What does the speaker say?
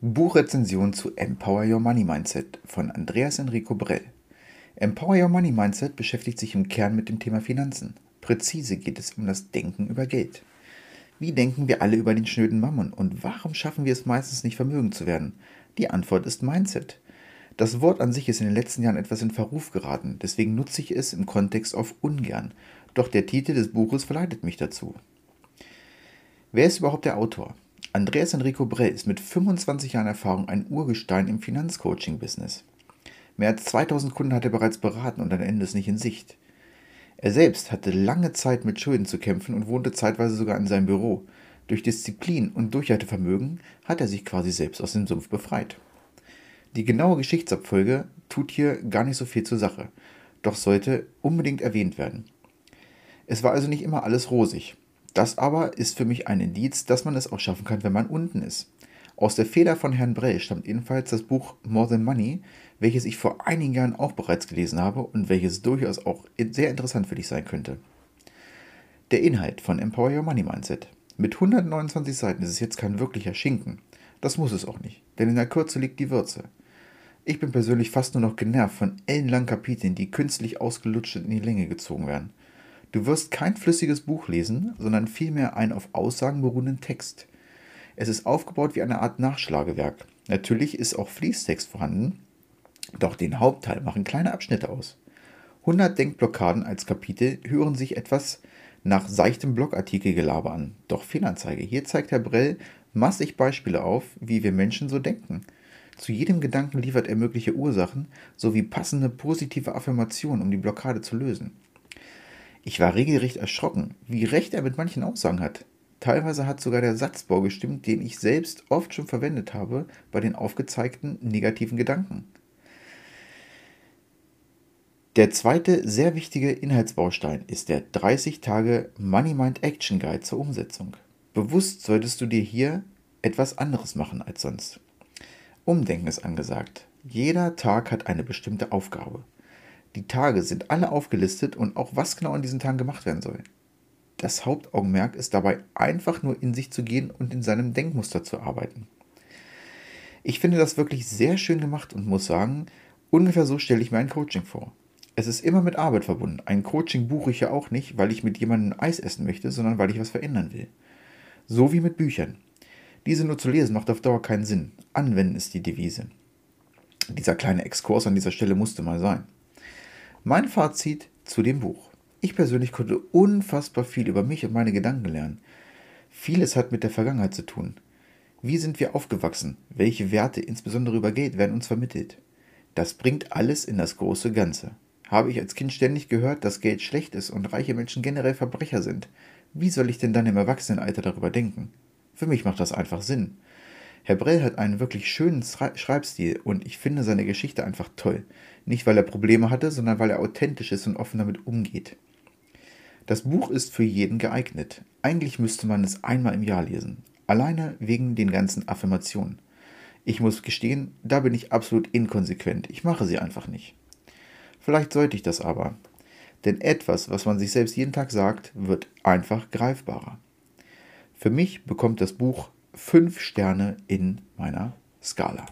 Buchrezension zu Empower Your Money Mindset von Andreas Enrico Brell. Empower Your Money Mindset beschäftigt sich im Kern mit dem Thema Finanzen. Präzise geht es um das Denken über Geld. Wie denken wir alle über den schnöden Mammon und warum schaffen wir es meistens nicht, vermögend zu werden? Die Antwort ist Mindset. Das Wort an sich ist in den letzten Jahren etwas in Verruf geraten, deswegen nutze ich es im Kontext auf ungern. Doch der Titel des Buches verleitet mich dazu. Wer ist überhaupt der Autor? Andreas Enrico Brell ist mit 25 Jahren Erfahrung ein Urgestein im Finanzcoaching-Business. Mehr als 2000 Kunden hat er bereits beraten und ein Ende ist nicht in Sicht. Er selbst hatte lange Zeit mit Schulden zu kämpfen und wohnte zeitweise sogar in seinem Büro. Durch Disziplin und Durchhaltevermögen hat er sich quasi selbst aus dem Sumpf befreit. Die genaue Geschichtsabfolge tut hier gar nicht so viel zur Sache, doch sollte unbedingt erwähnt werden. Es war also nicht immer alles rosig. Das aber ist für mich ein Indiz, dass man es auch schaffen kann, wenn man unten ist. Aus der Feder von Herrn Brell stammt ebenfalls das Buch More Than Money, welches ich vor einigen Jahren auch bereits gelesen habe und welches durchaus auch sehr interessant für dich sein könnte. Der Inhalt von Empower Your Money Mindset. Mit 129 Seiten ist es jetzt kein wirklicher Schinken. Das muss es auch nicht, denn in der Kürze liegt die Würze. Ich bin persönlich fast nur noch genervt von ellenlangen Kapiteln, die künstlich ausgelutscht in die Länge gezogen werden. Du wirst kein flüssiges Buch lesen, sondern vielmehr einen auf Aussagen beruhenden Text. Es ist aufgebaut wie eine Art Nachschlagewerk. Natürlich ist auch Fließtext vorhanden, doch den Hauptteil machen kleine Abschnitte aus. 100 Denkblockaden als Kapitel hören sich etwas nach seichtem Blogartikelgelaber an. Doch Fehlanzeige. Hier zeigt Herr Brell massig Beispiele auf, wie wir Menschen so denken. Zu jedem Gedanken liefert er mögliche Ursachen sowie passende positive Affirmationen, um die Blockade zu lösen. Ich war regelrecht erschrocken, wie recht er mit manchen Aussagen hat. Teilweise hat sogar der Satzbau gestimmt, den ich selbst oft schon verwendet habe bei den aufgezeigten negativen Gedanken. Der zweite sehr wichtige Inhaltsbaustein ist der 30 Tage Money Mind Action Guide zur Umsetzung. Bewusst solltest du dir hier etwas anderes machen als sonst. Umdenken ist angesagt. Jeder Tag hat eine bestimmte Aufgabe. Die Tage sind alle aufgelistet und auch was genau an diesen Tagen gemacht werden soll. Das Hauptaugenmerk ist dabei einfach nur in sich zu gehen und in seinem Denkmuster zu arbeiten. Ich finde das wirklich sehr schön gemacht und muss sagen, ungefähr so stelle ich mir ein Coaching vor. Es ist immer mit Arbeit verbunden. Ein Coaching buche ich ja auch nicht, weil ich mit jemandem Eis essen möchte, sondern weil ich was verändern will. So wie mit Büchern. Diese nur zu lesen macht auf Dauer keinen Sinn. Anwenden ist die Devise. Dieser kleine Exkurs an dieser Stelle musste mal sein. Mein Fazit zu dem Buch. Ich persönlich konnte unfassbar viel über mich und meine Gedanken lernen. Vieles hat mit der Vergangenheit zu tun. Wie sind wir aufgewachsen? Welche Werte, insbesondere über Geld, werden uns vermittelt? Das bringt alles in das große Ganze. Habe ich als Kind ständig gehört, dass Geld schlecht ist und reiche Menschen generell Verbrecher sind. Wie soll ich denn dann im Erwachsenenalter darüber denken? Für mich macht das einfach Sinn. Herr Brell hat einen wirklich schönen Schreibstil und ich finde seine Geschichte einfach toll. Nicht, weil er Probleme hatte, sondern weil er authentisch ist und offen damit umgeht. Das Buch ist für jeden geeignet. Eigentlich müsste man es einmal im Jahr lesen. Alleine wegen den ganzen Affirmationen. Ich muss gestehen, da bin ich absolut inkonsequent. Ich mache sie einfach nicht. Vielleicht sollte ich das aber. Denn etwas, was man sich selbst jeden Tag sagt, wird einfach greifbarer. Für mich bekommt das Buch fünf Sterne in meiner Skala.